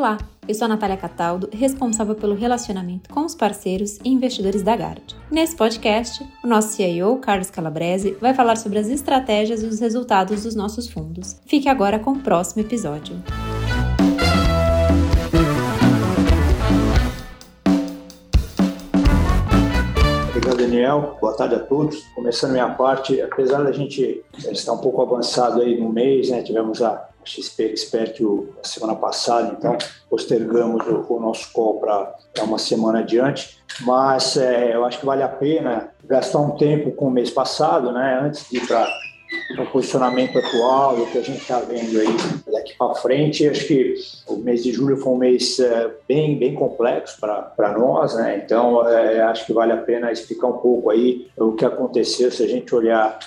Olá, eu sou a Natália Cataldo, responsável pelo relacionamento com os parceiros e investidores da Gard. Nesse podcast, o nosso CIO, Carlos Calabrese, vai falar sobre as estratégias e os resultados dos nossos fundos. Fique agora com o próximo episódio. Daniel. Boa tarde a todos. Começando minha parte, apesar da gente estar um pouco avançado aí no mês, né, tivemos a XP Expert a semana passada, então postergamos o, o nosso call para uma semana adiante, mas é, eu acho que vale a pena gastar um tempo com o mês passado, né, antes de ir para o posicionamento atual, o que a gente está vendo aí daqui para frente. Acho que o mês de julho foi um mês é, bem, bem complexo para nós, né? Então, é, acho que vale a pena explicar um pouco aí o que aconteceu se a gente olhar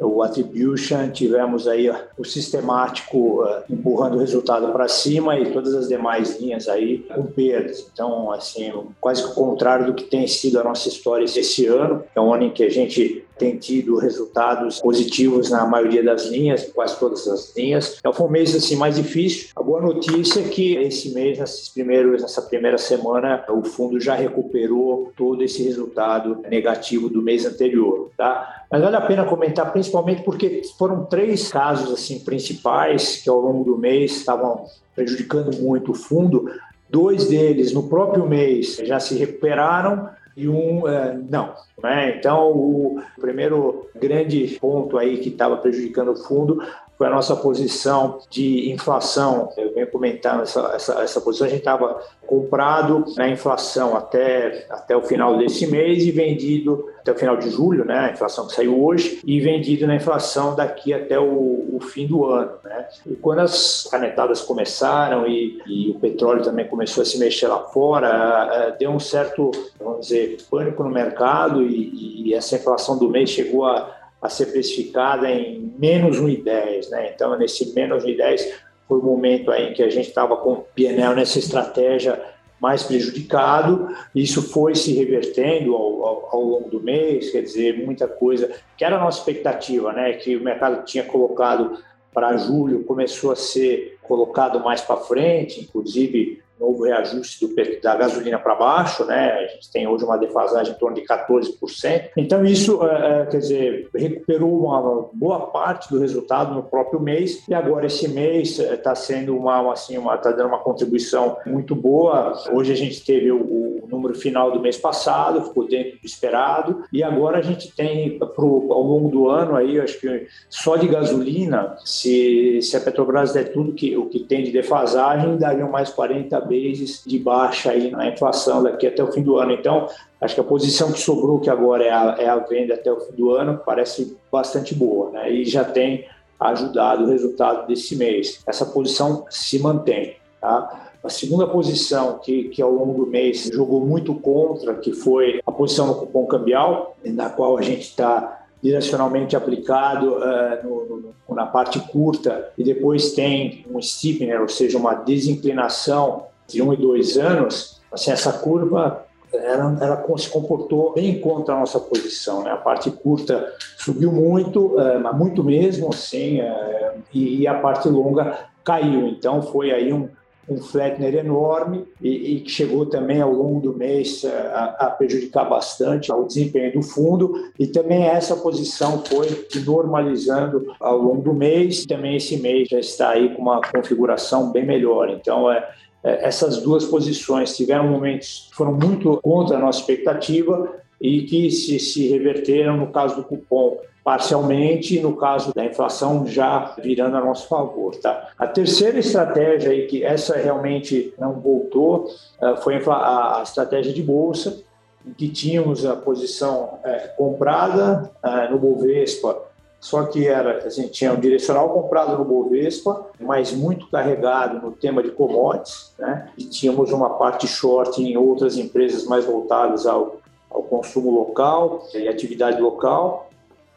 o attribution, tivemos aí o sistemático uh, empurrando o resultado para cima e todas as demais linhas aí com perdas. Então, assim, quase que o contrário do que tem sido a nossa história esse ano. É um ano em que a gente tem tido resultados positivos na maioria das linhas, quase todas as linhas. Então foi um mês assim mais difícil. A boa notícia é que esse mês, nesses primeiros, nessa primeira semana, o fundo já recuperou todo esse resultado negativo do mês anterior, tá? Mas vale a pena comentar principalmente porque foram três casos assim principais que ao longo do mês estavam prejudicando muito o fundo. Dois deles no próprio mês já se recuperaram e um é, não. Né? Então, o primeiro grande ponto aí que estava prejudicando o fundo foi a nossa posição de inflação. Eu venho comentando essa, essa, essa posição, a gente estava comprado na inflação até, até o final desse mês e vendido até o final de julho, né, a inflação que saiu hoje, e vendido na inflação daqui até o, o fim do ano. Né. E quando as canetadas começaram e, e, o petróleo também começou a se mexer lá fora, deu um certo, vamos dizer, pânico no mercado e, e essa inflação do mês chegou a a ser precificada em menos 1,10, né? Então, nesse menos 1,10 foi o momento aí em que a gente estava com o PNL nessa estratégia mais prejudicado. Isso foi se revertendo ao, ao, ao, longo do mês, quer dizer, muita coisa que era a nossa expectativa, né? Que o mercado tinha colocado para julho começou a ser colocado mais para frente, inclusive novo reajuste do, da gasolina para baixo, né? A gente tem hoje uma defasagem em torno de 14%. Então, isso, é, é, quer dizer, recuperou uma boa parte do resultado no próprio mês e agora esse mês está é, sendo uma, assim, uma, está dando uma contribuição muito boa. Hoje a gente teve o, o número final do mês passado, ficou dentro do esperado e agora a gente tem pro, ao longo do ano aí, acho que só de gasolina, se, se a Petrobras der tudo que, o que tem de defasagem, dariam mais 40 meses de baixa aí na inflação daqui até o fim do ano. Então, acho que a posição que sobrou, que agora é a, é a venda até o fim do ano, parece bastante boa, né? E já tem ajudado o resultado desse mês. Essa posição se mantém, tá? A segunda posição que, que ao longo do mês jogou muito contra, que foi a posição no cupom cambial, na qual a gente está direcionalmente aplicado uh, no, no, na parte curta e depois tem um steepener, ou seja, uma desinclinação de um e dois anos, assim, essa curva ela, ela se comportou bem contra a nossa posição. Né? A parte curta subiu muito, uh, muito mesmo, assim, uh, e, e, a parte longa caiu. Então foi aí um, um flatner enorme e, que chegou também ao longo do mês a, a, prejudicar bastante o desempenho do fundo e também essa posição foi normalizando ao longo do mês. Também esse mês já está aí com uma configuração bem melhor. Então é, é essas duas posições tiveram momentos que foram muito contra a nossa expectativa e que se, se reverteram no caso do cupom parcialmente, no caso da inflação já virando a nosso favor. Tá? A terceira estratégia, aí, que essa realmente não voltou, eh, foi a estratégia de bolsa, em que tínhamos a posição é, comprada é, no Bovespa, só que era, a gente tinha um direcional comprado no Bovespa, mas muito carregado no tema de commodities, né? e tínhamos uma parte short em outras empresas mais voltadas ao, ao consumo local e atividade local,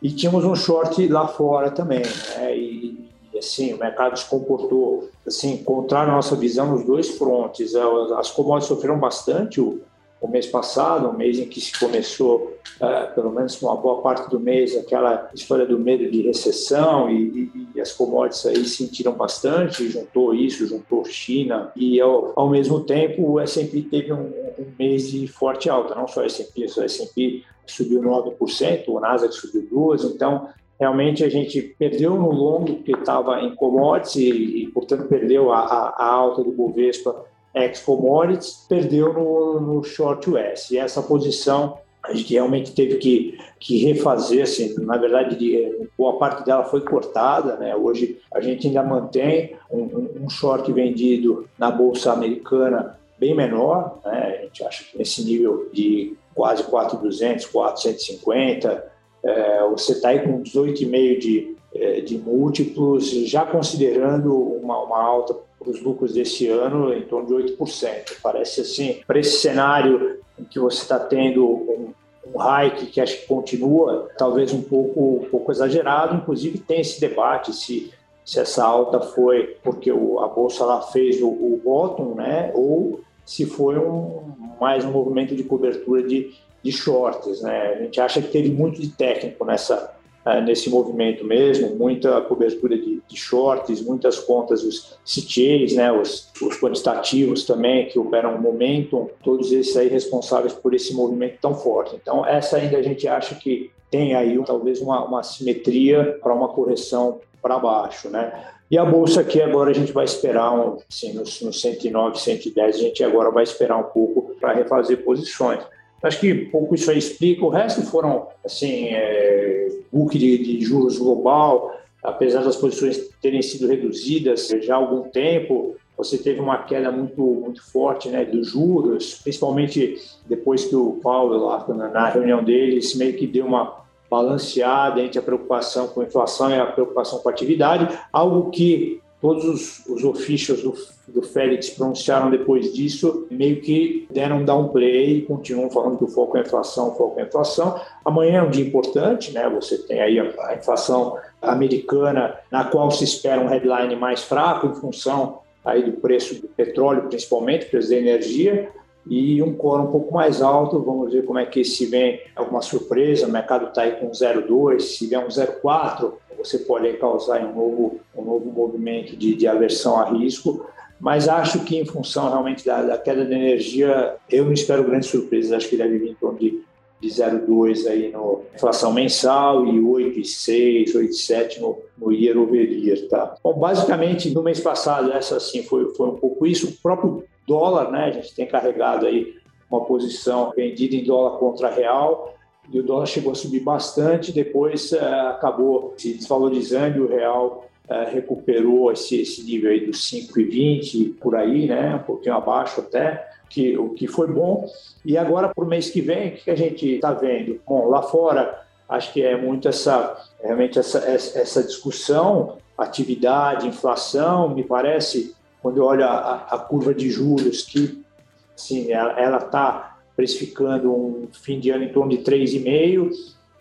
e tínhamos um short lá fora também, né? E, e assim, o mercado se comportou assim, contrário à nossa visão nos dois frontes. As commodities sofreram bastante o, o mês passado, um mês em que se começou, uh, pelo menos uma boa parte do mês, aquela história do medo de recessão e, e, e as commodities aí sentiram bastante, juntou isso, juntou China e ao, ao mesmo tempo o S&P teve um, um, mês de forte alta, não só o S&P, o S&P subiu 9%, o Nasdaq subiu 2%, então realmente a gente perdeu no longo porque estava em commodities e, e, portanto perdeu a, a, a alta do Bovespa ex-commodities, perdeu no, no short US. E essa posição a gente realmente teve que, que refazer, assim, na verdade, de, boa parte dela foi cortada, né? Hoje a gente ainda mantém um, um short vendido na Bolsa Americana bem menor, né? A gente acha que nesse nível de quase 4,200, 450, é, você está aí com 18,5 de, de múltiplos, já considerando uma, uma alta os lucros desse ano em torno de 8%. Parece assim, para esse cenário em que você está tendo um, um hike que acho que continua, talvez um pouco, um pouco exagerado, inclusive tem esse debate se, se essa alta foi porque o, a Bolsa lá fez o, o bottom, né, ou se foi um, mais um movimento de cobertura de, de shorts. Né? A gente acha que teve muito de técnico nessa, é, nesse movimento mesmo, muita cobertura de, de shorts, muitas contas, os CTAs, né, os, os quantitativos também, que operam momentum, todos esses aí responsáveis por esse movimento tão forte. Então, essa ainda a gente acha que tem aí talvez uma, uma simetria para uma correção para baixo, né? E a bolsa aqui agora a gente vai esperar, assim, nos, nos 109, 110, a gente agora vai esperar um pouco para refazer posições. Acho que pouco isso aí explica. O resto foram, assim, é, book de, de juros global, apesar das posições terem sido reduzidas já há algum tempo, você teve uma queda muito, muito forte né, dos juros, principalmente depois que o Paulo, lá na reunião deles, meio que deu uma balanceada entre a preocupação com a inflação e a preocupação com a atividade, algo que todos os, os ofícios do, do Félix pronunciaram depois disso, meio que deram um downplay continuam falando que o foco é inflação, foco é inflação. Amanhã é um dia importante, né? Você tem aí a, a inflação americana, na qual se espera um headline mais fraco em função aí do preço do petróleo, principalmente, preço da energia, e um core um pouco mais alto. Vamos ver como é que se vem alguma surpresa. O mercado está aí com 0,2, se vier um 0,4, você pode causar um novo, um novo movimento de, de aversão a risco. Mas acho que, em função realmente da, da queda de energia, eu não espero grandes surpresas. Acho que deve vir em torno de, de 0,2 aí no inflação mensal e 8,6, 8,7 no, no year over year, tá? Bom, basicamente, no mês passado, essa assim foi, foi um pouco isso. O próprio dólar, né? A gente tem carregado aí uma posição vendida em dólar contra real e o dólar chegou a subir bastante, depois uh, acabou se desvalorizando e o real uh, recuperou esse, esse nível aí dos 5,20 por aí, né, um pouquinho abaixo até, que, o que foi bom. E agora para o mês que vem, o que a gente está vendo? Bom, lá fora acho que é muito essa realmente essa, essa discussão, atividade, inflação, me parece, quando eu olho a, a curva de juros, que assim, ela está precificando um fim de ano em torno de 3,5,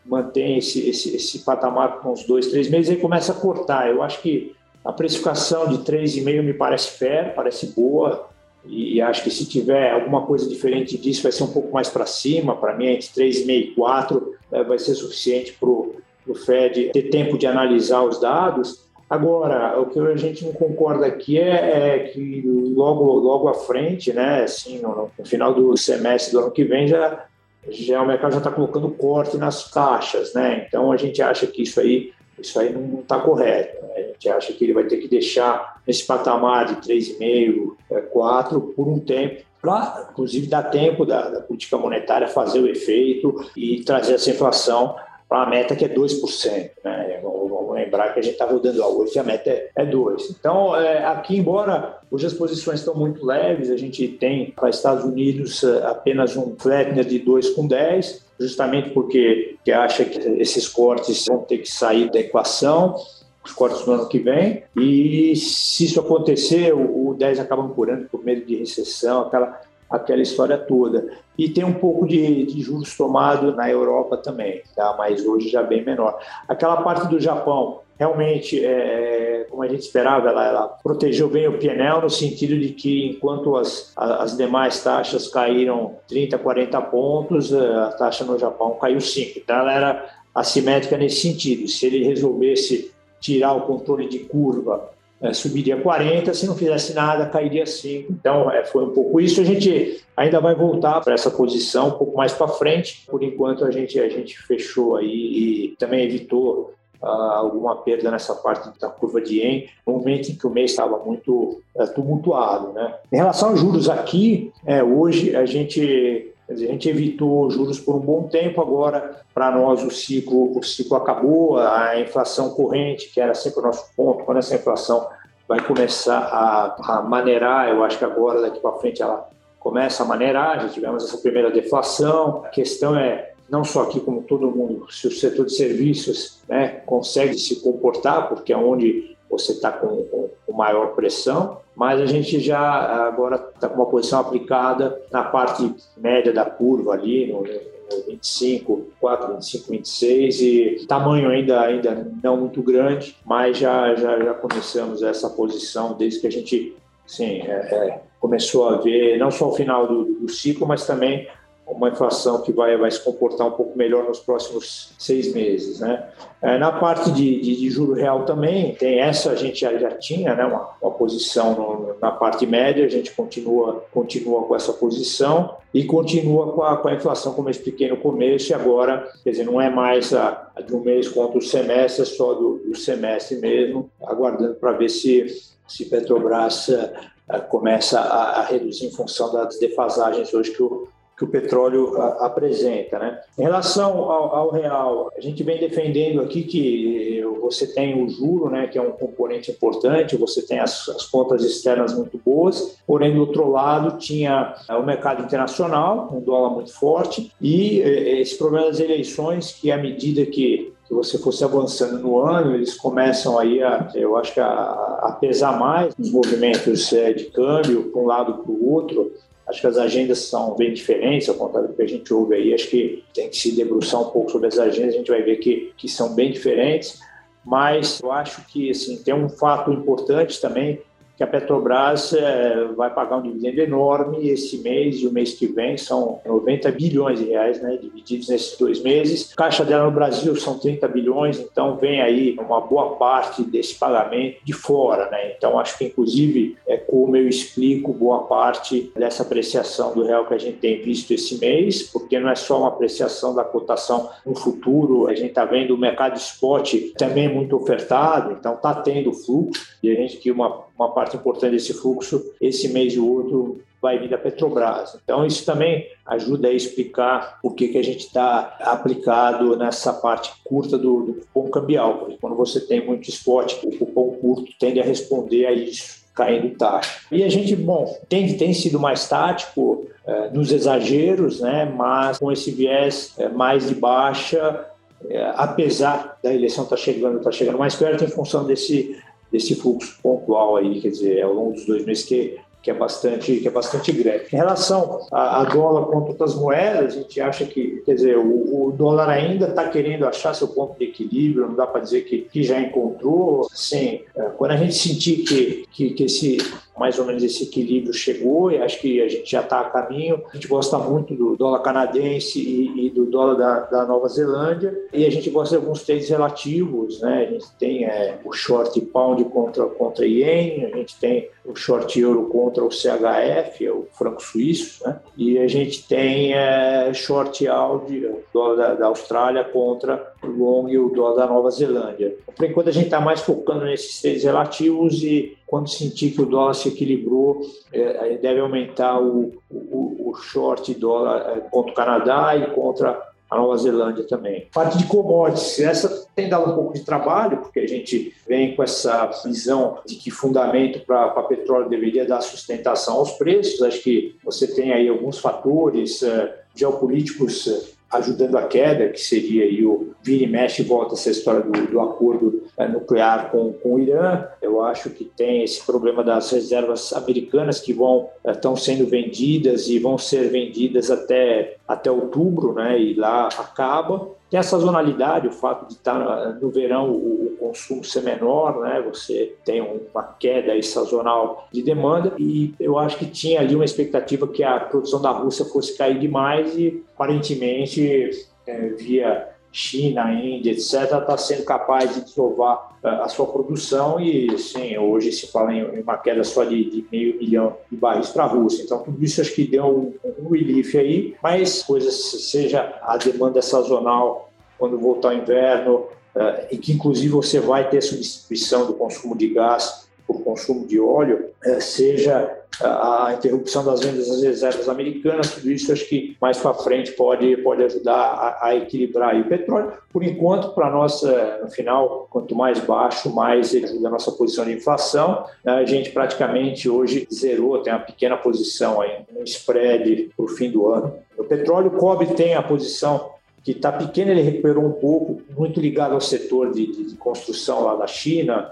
mantém esse, esse, esse patamar com uns dois, três meses e começa a cortar. Eu acho que a precificação de 3,5 me parece fair, parece boa, e acho que se tiver alguma coisa diferente disso, vai ser um pouco mais para cima. Para mim, entre 3,5 e 4 né, vai ser suficiente para o Fed ter tempo de analisar os dados Agora, o que a gente não concorda aqui é, é, que logo, logo à frente, né, assim, no, no, final do semestre do ano que vem, já, já o mercado já está colocando corte nas taxas, né? Então a gente acha que isso aí, isso aí não está correto. Né? A gente acha que ele vai ter que deixar esse patamar de 3,5, 4 é, por um tempo, para, inclusive, dar tempo da, da política monetária fazer o efeito e trazer essa inflação para a meta que é 2%. Né? Vamos lembrar que a gente está rodando a hoje, a meta é 2%. Então, é, aqui, embora hoje as posições estão muito leves, a gente tem para Estados Unidos é, apenas um flatner de 2 com 10, justamente porque que acha que esses cortes vão ter que sair da equação os cortes no ano que vem. E se isso acontecer, o, 10 acaba curando por medo de recessão, aquela aquela história toda. E tem um pouco de, de, juros tomado na Europa também, tá? mas hoje já bem menor. Aquela parte do Japão, realmente, é, como a gente esperava, ela, ela, protegeu bem o PNL no sentido de que enquanto as, as demais taxas caíram 30, 40 pontos, a taxa no Japão caiu 5. Então ela era assimétrica nesse sentido. Se ele resolvesse tirar o controle de curva é, subiria 40, se não fizesse nada, cairia 5. Então, é, foi um pouco isso. A gente ainda vai voltar para essa posição um pouco mais para frente. Por enquanto, a gente, a gente fechou aí e também evitou uh, alguma perda nessa parte da curva de yen, no momento em que o mês estava muito uh, tumultuado. Né? Em relação aos juros aqui, é, hoje a gente a gente evitou juros por um bom tempo, agora para nós o ciclo, o ciclo acabou, a inflação corrente, que era sempre o nosso ponto, quando essa inflação vai começar a, a maneirar, eu acho que agora, daqui para frente, ela começa a maneirar, já tivemos essa primeira deflação, a questão é, não só aqui como todo mundo, se o setor de serviços né, consegue se comportar, porque é onde você está com, com, com, maior pressão, mas a gente já agora está com uma posição aplicada na parte média da curva ali, no, no 25, 4, 25, 26 e tamanho ainda, ainda não muito grande, mas já, já, já começamos essa posição desde que a gente sim, é, é, começou a ver não só o final do, do ciclo, mas também uma inflação que vai, vai se comportar um pouco melhor nos próximos seis meses. Né? É, na parte de, de, de, juro real também, tem essa, a gente já, já tinha né, uma, uma posição no, na parte média, a gente continua, continua com essa posição e continua com a, com a inflação, como eu expliquei no começo, e agora, quer dizer, não é mais a, a de um mês contra o semestre, é só do, do semestre mesmo, aguardando para ver se, se Petrobras uh, começa a, a reduzir em função das defasagens hoje que o que o petróleo a, apresenta. Né? Em relação ao, ao, real, a gente vem defendendo aqui que você tem o juro, né, que é um componente importante, você tem as, as contas externas muito boas, porém, do outro lado, tinha é, o mercado internacional, um dólar muito forte, e é, esse problema das eleições, que à medida que você fosse avançando no ano, eles começam aí a, eu acho que a, a pesar mais os movimentos é, de câmbio para um lado para o outro, Acho que as agendas são bem diferentes, ao contrário do que a gente ouve aí. Acho que tem que se debruçar um pouco sobre as agendas, a gente vai ver que, que são bem diferentes. Mas eu acho que assim, tem um fato importante também, que a Petrobras é, vai pagar um dividendo enorme esse mês e o mês que vem são 90 bilhões de reais, né, divididos nesses dois meses. Caixa dela no Brasil são 30 bilhões, então vem aí uma boa parte desse pagamento de fora, né? Então acho que inclusive é como eu explico boa parte dessa apreciação do real que a gente tem visto esse mês, porque não é só uma apreciação da cotação no futuro, a gente está vendo o mercado spot também muito ofertado, então está tendo fluxo e a gente que uma uma parte importante desse fluxo, esse mês e o outro, vai vir da Petrobras. Então, isso também ajuda a explicar o que, que a gente está aplicado nessa parte curta do, do cupom cambial, porque quando você tem muito spot, o cupom curto tende a responder a isso caindo taxa. E a gente, bom, tem, tem sido mais tático é, nos exageros, né, mas com esse viés é, mais de baixa, é, apesar da eleição estar tá chegando, está chegando mais perto em função desse desse fluxo pontual aí, quer dizer, ao longo dos dois meses que que é bastante que é bastante grande. Em relação a, dólar contra outras moedas, a gente acha que, quer dizer, o, o dólar ainda está querendo achar seu ponto de equilíbrio, não dá para dizer que, que já encontrou. Assim, é, quando a gente sentir que, que, que esse mais ou menos esse equilíbrio chegou e acho que a gente já está a caminho. A gente gosta muito do dólar canadense e, e do dólar da, da, Nova Zelândia e a gente gosta de alguns trades relativos, né? A gente tem é, o short pound contra contra ien, a gente tem o short euro contra o CHF, é o franco suíço, né? E a gente tem é, short Audi, o dólar da, da Austrália contra o long e o dólar da Nova Zelândia. Por enquanto a gente está mais focando nesses trades relativos e quando sentir que o dólar se equilibrou, é, deve aumentar o, o, o short dólar é, contra o Canadá e contra a Nova Zelândia também. Parte de commodities, essa tem dado um pouco de trabalho, porque a gente vem com essa visão de que fundamento para petróleo deveria dar sustentação aos preços. Acho que você tem aí alguns fatores é, geopolíticos é, ajudando a queda, que seria aí o vira e mexe e volta essa história do, do acordo é, nuclear com, com o Irã. Eu acho que tem esse problema das reservas americanas que vão estão é, sendo vendidas e vão ser vendidas até, até outubro, né? E lá acaba. Tem a sazonalidade, o fato de estar no verão o, consumo ser menor, né? Você tem uma queda sazonal de demanda e eu acho que tinha ali uma expectativa que a produção da Rússia fosse cair demais e aparentemente é, via China, Índia, etc., está sendo capaz de desovar é, a sua produção e, sim, hoje se fala em uma queda só de, de meio milhão de barris para a Rússia. Então, tudo isso acho que deu um, um relief aí, mas coisas, seja a demanda sazonal quando voltar o inverno, uh, que inclusive você vai ter substituição do consumo de gás por consumo de óleo, uh, seja a interrupção das vendas das reservas americanas, tudo isso acho que mais para frente pode, pode ajudar a, a equilibrar. O petróleo, por enquanto, para eh, no final, quanto mais baixo, mais ajuda a nossa posição de inflação. A gente praticamente hoje zerou, tem uma pequena posição aí, um spread para o fim do ano. O petróleo, o cobre tem a posição que está pequeno, ele recuperou um pouco, muito ligado ao setor de, de, de construção lá da China,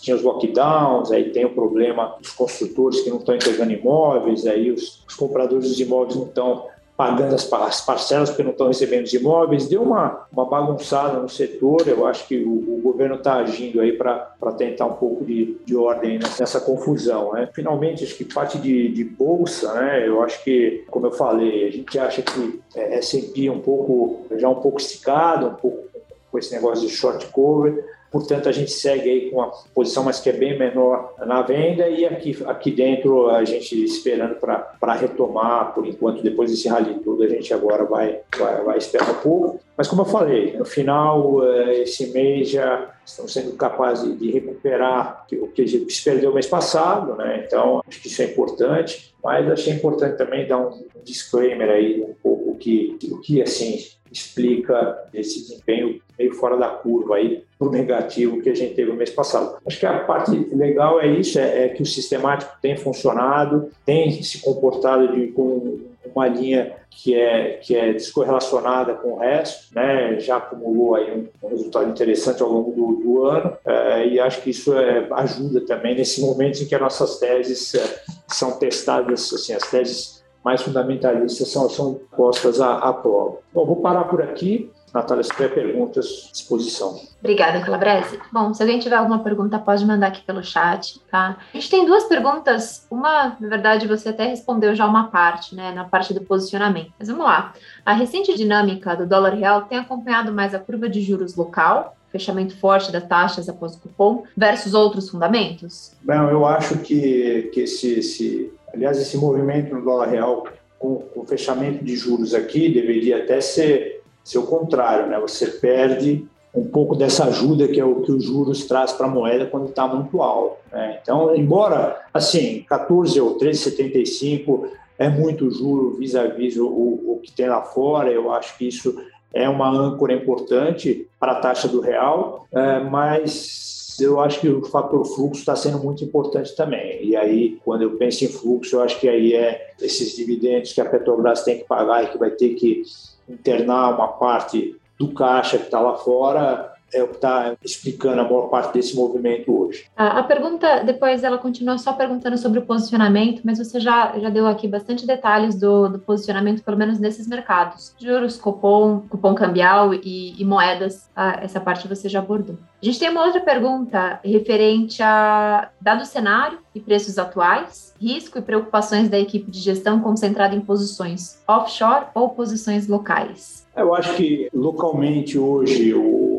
tinha os lockdowns, aí tem o problema dos construtores que não estão entregando imóveis, aí os, os compradores dos imóveis não estão pagando as, parcelas porque não estão recebendo os imóveis. Deu uma, uma bagunçada no setor. Eu acho que o, o governo está agindo aí para tentar um pouco de, de ordem nessa confusão. Né? Finalmente, acho que parte de, de bolsa, né? eu acho que, como eu falei, a gente acha que é, S&P um pouco, já um pouco esticado, um pouco com esse negócio de short cover portanto a gente segue aí com uma posição, mas que é bem menor na venda e aqui, aqui dentro a gente esperando para retomar, por enquanto, depois desse rally todo, a gente agora vai, vai, vai esperar um pouco. Mas como eu falei, no final, eh, esse mês já estamos sendo capazes de recuperar o que se perdeu mês passado, né? então acho que isso é importante, mas achei importante também dar um disclaimer aí um pouco que, o que assim explica esse desempenho meio fora da curva aí pro negativo que a gente teve no mês passado. Acho que a parte legal é isso, é, é que o sistemático tem funcionado, tem se comportado de, com uma linha que é, que é descorrelacionada com o resto, né? já acumulou aí um, um resultado interessante ao longo do, do ano é, e acho que isso é, ajuda também nesse momento em que as nossas teses é, são testadas, assim, as teses mais fundamentalistas são, são postas à, à prova. Bom, vou parar por aqui. Natália, se tiver perguntas, disposição. Obrigada, Calabrese. Bom, se alguém tiver alguma pergunta, pode mandar aqui pelo chat, tá? A gente tem duas perguntas. Uma, na verdade, você até respondeu já uma parte, né, na parte do posicionamento. Mas vamos lá. A recente dinâmica do dólar real tem acompanhado mais a curva de juros local, fechamento forte das taxas após o cupom, versus outros fundamentos? Bem, eu acho que, que esse, esse, aliás, esse movimento no dólar real com o fechamento de juros aqui deveria até ser ser o contrário, né? Você perde um pouco dessa ajuda que é o que os juros traz para a moeda quando está muito alto. Né? Então, embora assim 14 ou 13,75 é muito juro vis-à-vis o, o que tem lá fora, eu acho que isso é uma âncora importante para a taxa do real, é, mas eu acho que o fator fluxo está sendo muito importante também. E aí, quando eu penso em fluxo, eu acho que aí é esses dividendos que a Petrobras tem que pagar e que vai ter que internar uma parte do caixa que está lá fora é o que está explicando a maior parte desse movimento hoje. A, a, pergunta, depois ela continua só perguntando sobre o posicionamento, mas você já, já deu aqui bastante detalhes do, do posicionamento, pelo menos nesses mercados. Juros, cupom, cupom cambial e, e moedas, ah, essa parte você já abordou. A gente tem uma outra pergunta referente a dado o cenário e preços atuais, risco e preocupações da equipe de gestão concentrada em posições offshore ou posições locais. Eu acho que localmente hoje o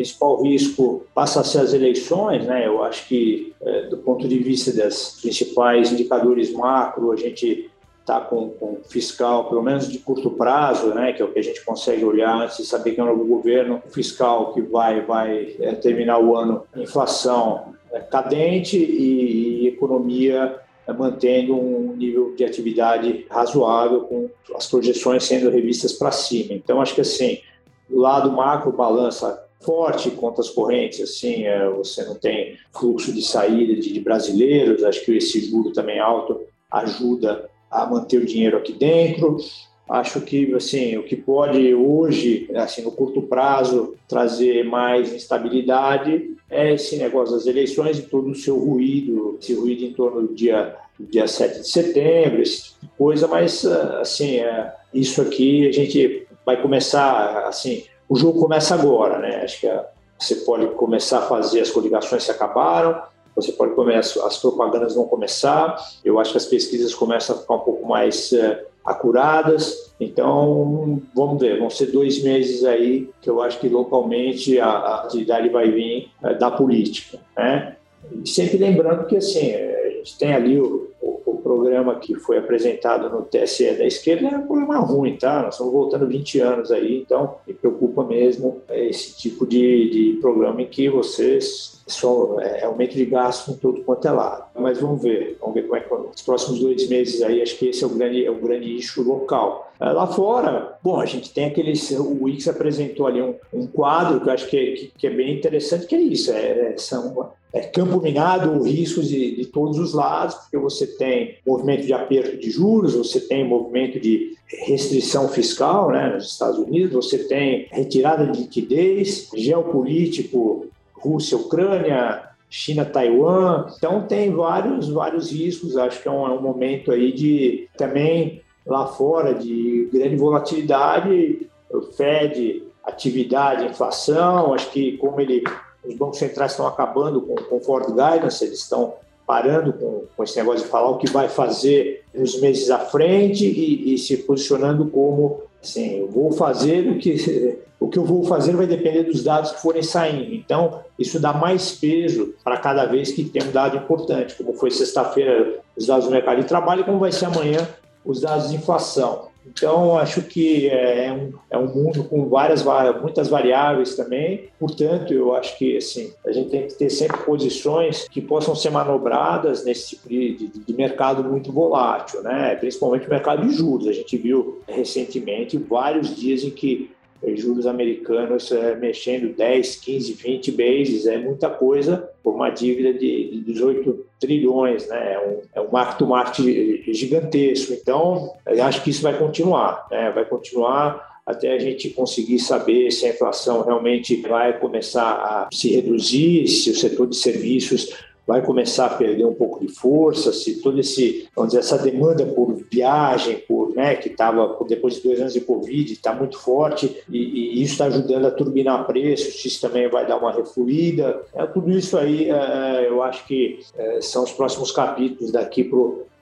principal risco passa a ser as eleições, né? Eu acho que, é, do ponto de vista das principais indicadores macro, a gente está com, com fiscal, pelo menos de curto prazo, né? Que é o que a gente consegue olhar antes de saber que é um novo governo fiscal que vai, vai é, terminar o ano, inflação é, cadente e, e economia é, mantendo um nível de atividade razoável, com as projeções sendo revistas para cima. Então, acho que assim, o lado macro balança forte, contas correntes, assim, é, você não tem fluxo de saída de, de, brasileiros, acho que esse juro também alto ajuda a manter o dinheiro aqui dentro. Acho que, assim, o que pode hoje, assim, no curto prazo, trazer mais instabilidade é esse negócio das eleições e todo o seu ruído, esse ruído em torno do dia, dia 7 de setembro, esse tipo de coisa, mas, assim, é, isso aqui a gente vai começar, assim, o jogo começa agora, né? Acho que a, você pode começar a fazer as coligações se acabaram, você pode começar, as propagandas vão começar, eu acho que as pesquisas começam a ficar um pouco mais uh, acuradas, então vamos ver, vão ser dois meses aí que eu acho que localmente a, a atividade vai vir uh, da política, né? E sempre lembrando que assim, a gente tem ali o, programa que foi apresentado no TSE da esquerda é um programa ruim, tá? Nós estamos voltando 20 anos aí, então me preocupa mesmo esse tipo de, de programa em que vocês só é aumento de gasto em todo quanto é lado. Mas vamos ver, vamos ver como é que os próximos dois meses aí, acho que esse é o grande, é o grande eixo local. É, lá fora, bom, a gente tem aqueles, o Wix apresentou ali um, um quadro que eu acho que é, que, que é bem interessante, que é isso, é, são é, campo minado, riscos de, de, todos os lados, porque você tem movimento de aperto de juros, você tem movimento de restrição fiscal né, nos Estados Unidos, você tem retirada de liquidez, geopolítico, Rússia, Ucrânia, China, Taiwan. Então tem vários, vários riscos. Acho que é um, é um momento aí de também lá fora de grande volatilidade. Fed, atividade, inflação. Acho que como ele os bancos centrais estão acabando com, com forward guidance, eles estão parando com, com, esse negócio de falar o que vai fazer nos meses à frente e, e se posicionando como assim, eu vou fazer o que o que eu vou fazer vai depender dos dados que forem saindo. Então, isso dá mais peso para cada vez que tem um dado importante, como foi sexta-feira os dados do mercado de trabalho, como vai ser amanhã os dados de inflação. Então, acho que é, é um, é um mundo com várias, muitas variáveis também. Portanto, eu acho que assim, a gente tem que ter sempre posições que possam ser manobradas nesse tipo de, de, de mercado muito volátil, né? principalmente o mercado de juros. A gente viu recentemente vários dias em que juros americanos é, mexendo 10, 15, 20 bases, é muita coisa por uma dívida de, 18 trilhões, né? É um, é um marco market gigantesco. Então, acho que isso vai continuar, né? vai continuar até a gente conseguir saber se a inflação realmente vai começar a se reduzir, se o setor de serviços vai começar a perder um pouco de força, se todo esse, essa demanda por viagem, por, né, que estava depois de dois anos de Covid, está muito forte e, e isso está ajudando a turbinar preços, isso também vai dar uma refluída. É, tudo isso aí, é, eu acho que é, são os próximos capítulos daqui para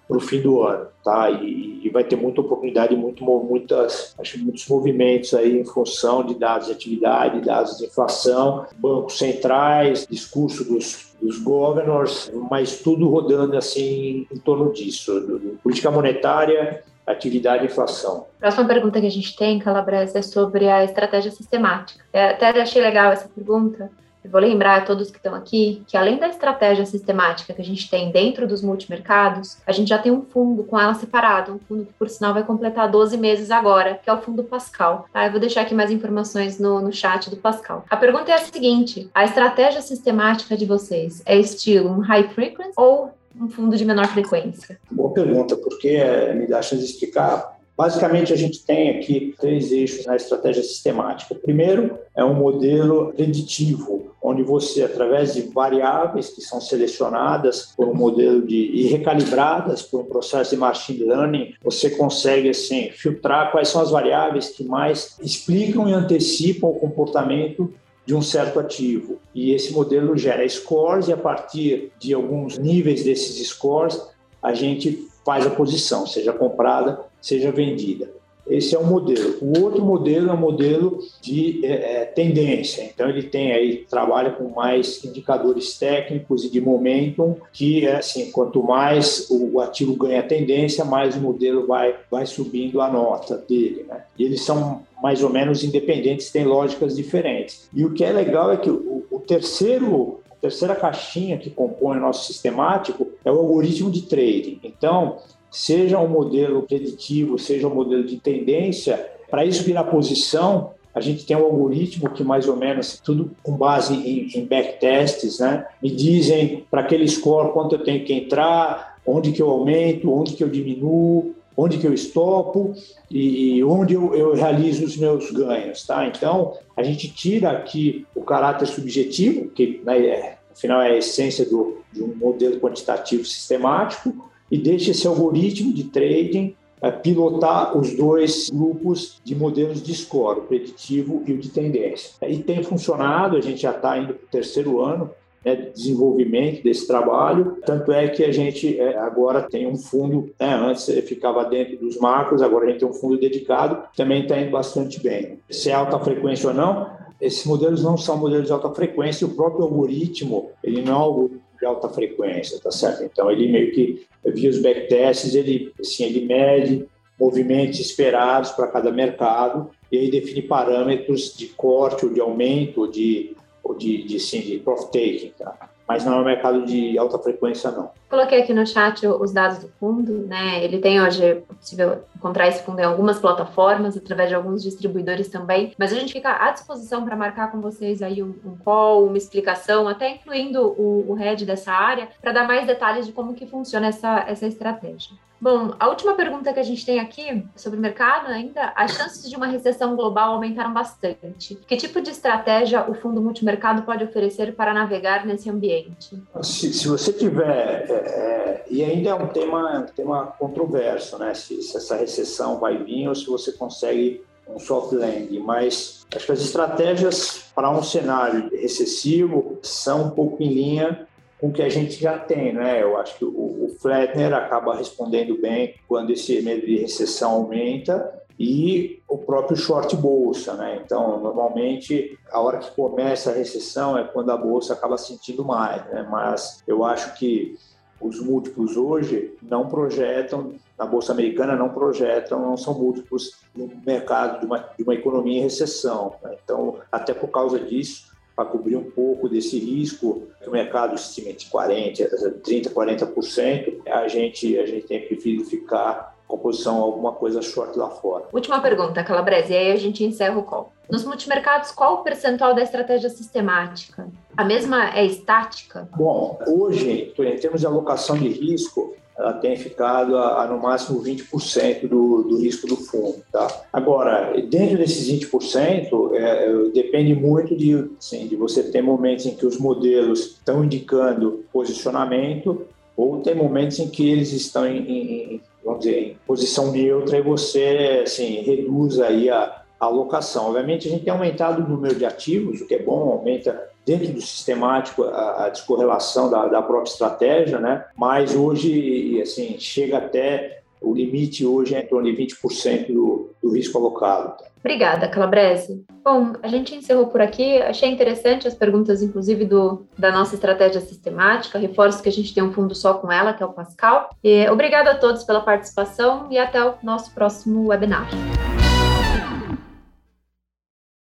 para o fim do ano, tá? E, e, vai ter muita oportunidade, muito, muitas, acho muitos movimentos aí em função de dados de atividade, dados de inflação, bancos centrais, discurso dos, dos governors, mas tudo rodando assim em torno disso, do, do, política monetária, atividade e inflação. Próxima pergunta que a gente tem, Calabresa, é sobre a estratégia sistemática. Eu até achei legal essa pergunta, eu vou lembrar a todos que estão aqui que, além da estratégia sistemática que a gente tem dentro dos multimercados, a gente já tem um fundo com ela separado, um fundo que, por sinal, vai completar 12 meses agora, que é o fundo Pascal. Tá? Eu vou deixar aqui mais informações no, no chat do Pascal. A pergunta é a seguinte: a estratégia sistemática de vocês é estilo um high frequency ou um fundo de menor frequência? Boa pergunta, porque é, me dá chance de explicar Basicamente, a gente tem aqui três eixos na estratégia sistemática. O primeiro é um modelo preditivo, onde você, através de variáveis que são selecionadas por um modelo de e recalibradas por um processo de machine learning, você consegue assim filtrar quais são as variáveis que mais explicam e antecipam o comportamento de um certo ativo. E esse modelo gera scores e a partir de alguns níveis desses scores, a gente faz a posição, seja comprada seja vendida. Esse é um modelo. O outro modelo é um modelo de é, é, tendência. Então ele tem aí trabalha com mais indicadores técnicos e de momentum, que é assim, quanto mais o ativo ganha tendência, mais o modelo vai vai subindo a nota dele, né? E eles são mais ou menos independentes, têm lógicas diferentes. E o que é legal é que o, o terceiro a terceira caixinha que compõe o nosso sistemático é o algoritmo de trading. Então, seja um modelo preditivo, seja um modelo de tendência, para isso virar posição, a gente tem um algoritmo que mais ou menos, tudo com base em, em backtests, né? Me dizem para aquele score quanto eu tenho que entrar, onde que eu aumento, onde que eu diminuo, onde que eu estopo e onde eu, eu realizo os meus ganhos, tá? Então, a gente tira aqui o caráter subjetivo, que né, é, afinal é a essência do, de um modelo quantitativo sistemático, e deixa esse algoritmo de trading é, pilotar os dois grupos de modelos de score, o preditivo e o de tendência. E tem funcionado, a gente já está indo para o terceiro ano, né, de desenvolvimento desse trabalho. Tanto é que a gente é, agora tem um fundo, né, antes ficava dentro dos macros, agora a gente tem um fundo dedicado, também está indo bastante bem. Se é alta frequência ou não, esses modelos não são modelos de alta frequência, o próprio algoritmo, ele não é algoritmo de alta frequência, tá certo? Então, ele meio que, via os backtests, ele, assim, ele mede movimentos esperados para cada mercado e aí define parâmetros de corte ou de aumento ou de ou de, de, sim, de profit-taking, tá? mas não é um mercado de alta frequência, não. Coloquei aqui no chat os dados do fundo, né? Ele tem hoje, possível encontrar esse fundo em algumas plataformas, através de alguns distribuidores também, mas a gente fica à disposição para marcar com vocês aí um, um, call, uma explicação, até incluindo o, o head dessa área, para dar mais detalhes de como que funciona essa, essa estratégia. Bom, a última pergunta que a gente tem aqui sobre o mercado ainda, as chances de uma recessão global aumentaram bastante. Que tipo de estratégia o fundo multimercado pode oferecer para navegar nesse ambiente? Se, se você tiver, é, é, e ainda é um tema, um tema controverso, né? Se, se essa recessão vai vir ou se você consegue um soft landing, mas acho que as estratégias para um cenário recessivo são um pouco em linha com o que a gente já tem, né? Eu acho que o, o Flatner acaba respondendo bem quando esse medo de recessão aumenta e o próprio short bolsa, né? Então, normalmente, a hora que começa a recessão é quando a bolsa acaba sentindo mais, né? Mas eu acho que os múltiplos hoje não projetam, na bolsa americana não projetam, não são múltiplos no mercado de uma, de uma economia em recessão. Né? Então, até por causa disso, para cobrir um pouco desse risco que o mercado estima de 40, 30, 40%, a gente, a gente tem preferido ficar com posição alguma coisa short lá fora. Última pergunta, Calabrese, e aí a gente encerra o call. Nos multimercados, qual o percentual da estratégia sistemática? A mesma é estática? Bom, hoje, em termos de alocação de risco, ela tem ficado a, a no máximo 20% do, do risco do fundo. Tá? Agora, dentro desses 20%, é, é, depende muito de, assim, de você ter momentos em que os modelos estão indicando posicionamento ou tem momentos em que eles estão em, em vamos dizer, em posição neutra e você assim, reduz aí a, a alocação. Obviamente, a gente tem aumentado o número de ativos, o que é bom, aumenta dentro do sistemático a, a descorrelação da, da, própria estratégia, né? Mas hoje, assim, chega até o limite hoje é em torno de 20% do, do risco alocado. Obrigada, Calabrese. Bom, a gente encerrou por aqui. Achei interessante as perguntas, inclusive, do, da nossa estratégia sistemática. Reforço que a gente tem um fundo só com ela, que é o Pascal. E, obrigada a todos pela participação e até o nosso próximo webinar.